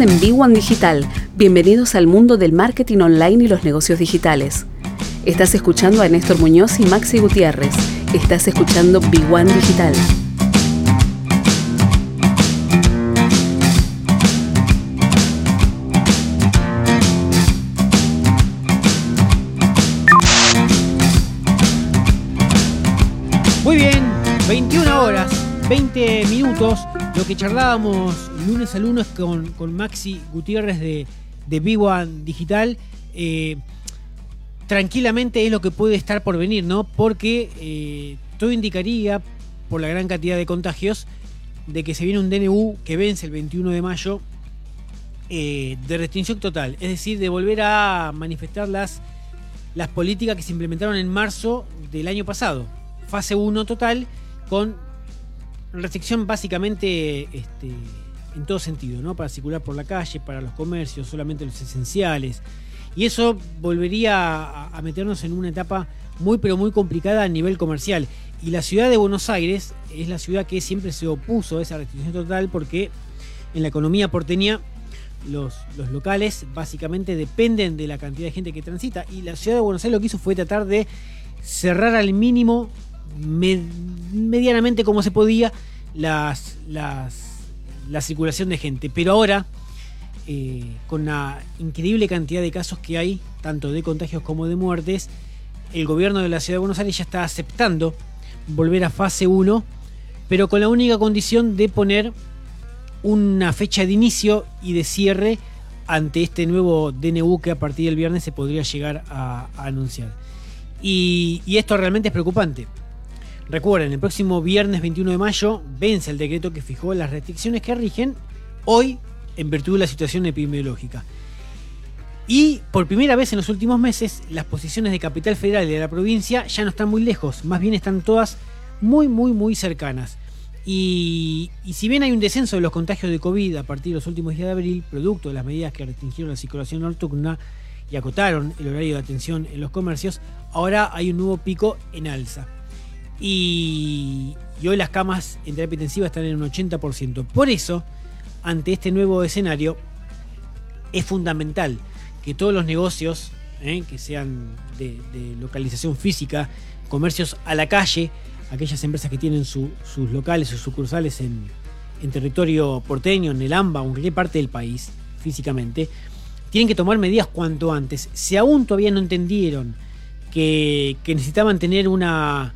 En B1 Digital. Bienvenidos al mundo del marketing online y los negocios digitales. Estás escuchando a Néstor Muñoz y Maxi Gutiérrez. Estás escuchando B1 Digital. Muy bien, 21 horas, 20 minutos. Lo que charlábamos lunes a lunes con, con Maxi Gutiérrez de, de B1 Digital. eh, tranquilamente es lo que puede estar por venir, ¿no? Porque eh, todo indicaría, por la gran cantidad de contagios, de que se viene un DNU que vence el 21 de mayo eh, de restricción total. Es decir, de volver a manifestar las, las políticas que se implementaron en marzo del año pasado. Fase 1 total con restricción básicamente este, en todo sentido, ¿no? Para circular por la calle, para los comercios, solamente los esenciales. Y eso volvería a, meternos en una etapa muy pero muy complicada a nivel comercial. Y la ciudad de Buenos Aires es la ciudad que siempre se opuso a esa restricción total porque en la economía porteña los, los locales básicamente dependen de la cantidad de gente que transita. Y la ciudad de Buenos Aires lo que hizo fue tratar de cerrar al mínimo, me- medianamente como se podía, las, las- la circulación de gente. Pero ahora, eh, con la increíble cantidad de casos que hay, tanto de contagios como de muertes, el gobierno de la ciudad de Buenos Aires ya está aceptando volver a fase 1, pero con la única condición de poner una fecha de inicio y de cierre ante este nuevo DNU que a partir del viernes se podría llegar a, anunciar. Y esto realmente es preocupante. Recuerden, el próximo viernes 21 de mayo vence el decreto que fijó las restricciones que rigen hoy en virtud de la situación epidemiológica. Y por primera vez en los últimos meses, las posiciones de Capital Federal y de la provincia ya no están muy lejos, más bien están todas muy, muy, muy cercanas. Y, y si bien hay un descenso de los contagios de COVID a partir de los últimos días de abril, producto de las medidas que restringieron la circulación nocturna y acotaron el horario de atención en los comercios, ahora hay un nuevo pico en alza. Y, y hoy las camas en terapia intensiva están en un 80%. Por eso, ante este nuevo escenario, es fundamental que todos los negocios, ¿eh? que sean de, localización física, comercios a la calle, aquellas empresas que tienen su- sus locales o sucursales en, territorio porteño, en el AMBA o en cualquier parte del país, físicamente, tienen que tomar medidas cuanto antes. Si aún todavía no entendieron que necesitaban tener una,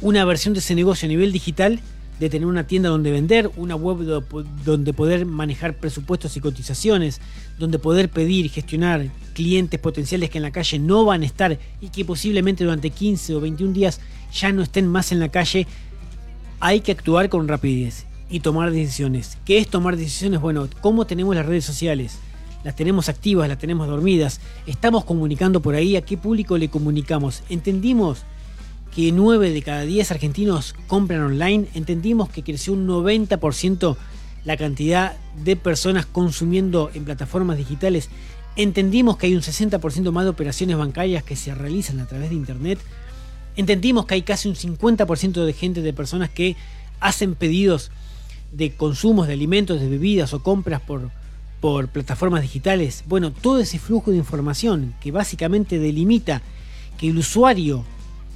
una versión de ese negocio a nivel digital, de tener una tienda donde vender, una web do- donde poder manejar presupuestos y cotizaciones, donde poder pedir gestionar clientes potenciales que en la calle no van a estar y que posiblemente durante 15 o 21 días ya no estén más en la calle, hay que actuar con rapidez y tomar decisiones. ¿Qué es tomar decisiones? Bueno, ¿cómo tenemos las redes sociales? Las tenemos activas, las tenemos dormidas. Estamos comunicando por ahí. ¿A qué público le comunicamos? ¿Entendimos que 9 de cada 10 argentinos compran online? ¿Entendimos que creció un 90% la cantidad de personas consumiendo en plataformas digitales? ¿Entendimos que hay un 60% más de operaciones bancarias que se realizan a través de Internet? entendimos que hay casi un 50% de gente, de personas que hacen pedidos de consumos de alimentos, de bebidas o compras por, por plataformas digitales. Bueno, todo ese flujo de información que básicamente delimita que el usuario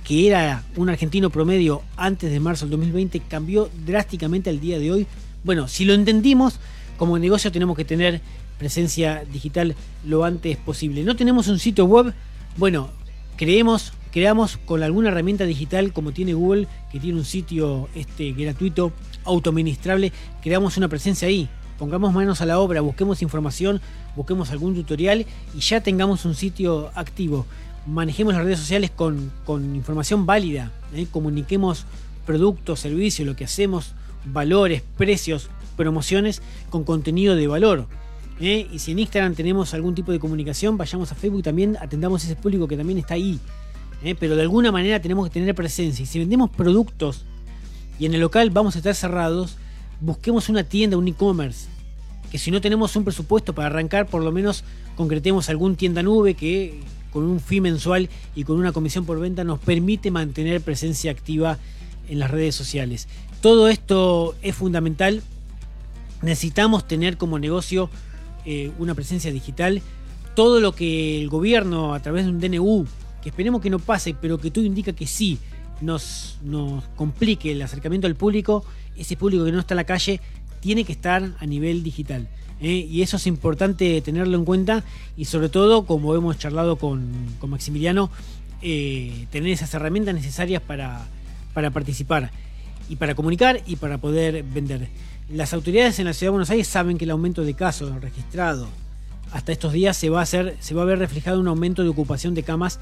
que era un argentino promedio antes de marzo del 2020 cambió drásticamente al día de hoy. Bueno, si lo entendimos, como negocio tenemos que tener presencia digital lo antes posible. No tenemos un sitio web, bueno, creemos, creamos con alguna herramienta digital como tiene Google, que tiene un sitio este, gratuito, autoministrable, creamos una presencia ahí. Pongamos manos a la obra, busquemos información, busquemos algún tutorial y ya tengamos un sitio activo. Manejemos las redes sociales con, con información válida, ¿eh? comuniquemos productos, servicios, lo que hacemos, valores, precios, promociones con contenido de valor. ¿eh? Y si en Instagram tenemos algún tipo de comunicación, vayamos a Facebook también, atendamos ese público que también está ahí. ¿eh? Pero de alguna manera tenemos que tener presencia. Y si vendemos productos y en el local vamos a estar cerrados, busquemos una tienda, un e-commerce. Que si no tenemos un presupuesto para arrancar, por lo menos concretemos algún tienda nube que con un fee mensual y con una comisión por venta nos permite mantener presencia activa en las redes sociales. Todo esto es fundamental. Necesitamos tener como negocio eh, una presencia digital, todo lo que el gobierno a través de un DNU, que esperemos que no pase, pero que todo indica que sí, nos, nos complique el acercamiento al público, ese público que no está en la calle tiene que estar a nivel digital. ¿eh? Y eso es importante tenerlo en cuenta y sobre todo, como hemos charlado con, Maximiliano, eh, tener esas herramientas necesarias para, participar y para comunicar y para poder vender. Las autoridades en la Ciudad de Buenos Aires saben que el aumento de casos registrados hasta estos días se va a hacer, se ver reflejado un aumento de ocupación de camas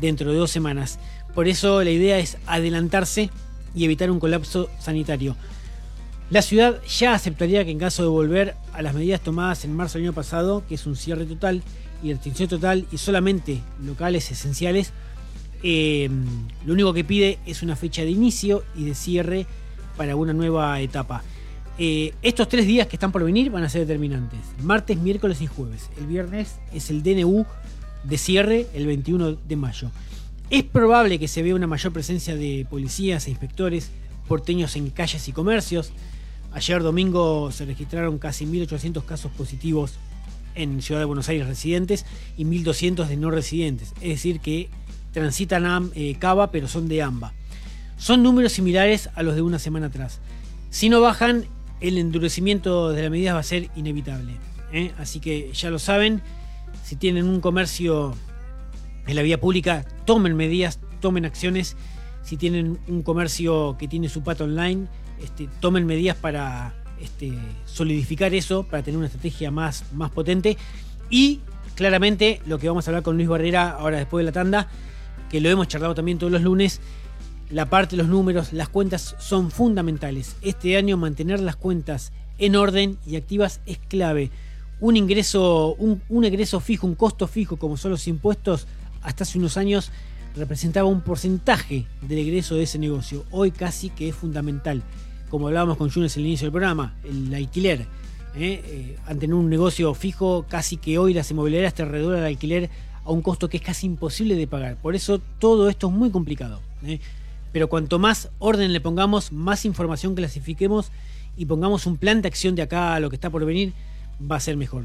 dentro de dos semanas. Por eso la idea es adelantarse y evitar un colapso sanitario. La ciudad ya aceptaría que en caso de volver a las medidas tomadas en marzo del año pasado, que es un cierre total y restricción total y solamente locales esenciales, eh, lo único que pide es una fecha de inicio y de cierre para una nueva etapa. Eh, estos tres días que están por venir van a ser determinantes. Martes, miércoles y jueves. El viernes es el DNU de cierre el 21 de mayo. Es probable que se vea una mayor presencia de policías e inspectores porteños en calles y comercios. Ayer domingo se registraron casi 1.800 casos positivos en Ciudad de Buenos Aires residentes y 1.200 de no residentes. Es decir, que transitan eh, Cava, pero son de AMBA. Son números similares a los de una semana atrás. Si no bajan, el endurecimiento de las medidas va a ser inevitable. ¿eh? Así que ya lo saben, si tienen un comercio en la vía pública, tomen medidas, tomen acciones. Si tienen un comercio que tiene su pato online, este, tomen medidas para este, solidificar eso, para tener una estrategia más, más potente. Y claramente lo que vamos a hablar con Luis Barrera ahora después de la tanda, que lo hemos charlado también todos los lunes, la parte de los números, las cuentas son fundamentales. Este año mantener las cuentas en orden y activas es clave. Un ingreso, un, un egreso fijo, un costo fijo como son los impuestos, hasta hace unos años representaba un porcentaje del egreso de ese negocio. Hoy casi que es fundamental como hablábamos con Junes en el inicio del programa, el alquiler. ¿eh? Eh, ante un negocio fijo, casi que hoy las inmobiliarias te reducen el alquiler a un costo que es casi imposible de pagar. Por eso todo esto es muy complicado. ¿eh? Pero cuanto más orden le pongamos, más información clasifiquemos y pongamos un plan de acción de acá a lo que está por venir, va a ser mejor.